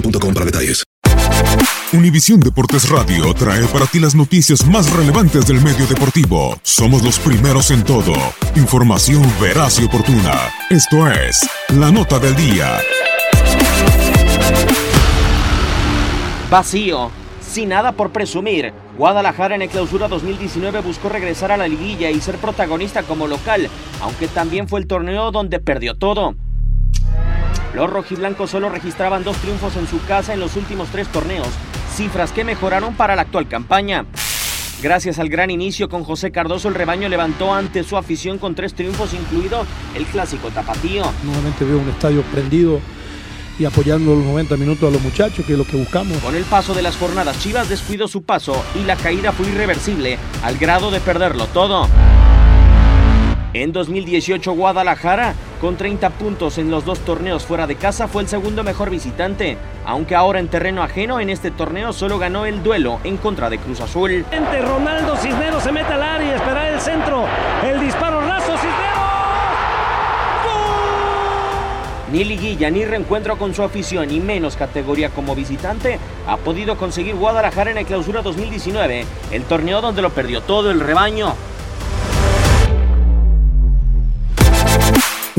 boostmobile.com para detalles. Univisión Deportes Radio trae para ti las noticias más relevantes del medio deportivo. Somos los primeros en todo. Información veraz y oportuna. Esto es La Nota del Día. Vacío. Sin nada por presumir, Guadalajara en el clausura 2019 buscó regresar a la liguilla y ser protagonista como local, aunque también fue el torneo donde perdió todo. Los rojiblancos solo registraban dos triunfos en su casa en los últimos tres torneos, cifras que mejoraron para la actual campaña. Gracias al gran inicio con José Cardoso, el rebaño levantó ante su afición con tres triunfos, incluido el clásico tapatío. Nuevamente veo un estadio prendido y apoyando los 90 minutos a los muchachos, que es lo que buscamos. Con el paso de las jornadas, Chivas descuidó su paso y la caída fue irreversible, al grado de perderlo todo. En 2018 Guadalajara, con 30 puntos en los dos torneos fuera de casa, fue el segundo mejor visitante, aunque ahora en terreno ajeno en este torneo solo ganó el duelo en contra de Cruz Azul. Ronaldo Cisneros se mete al área y espera el centro. El disparo raso Cisneros. Ni liguilla ni reencuentro con su afición y menos categoría como visitante ha podido conseguir Guadalajara en el clausura 2019, el torneo donde lo perdió todo el rebaño.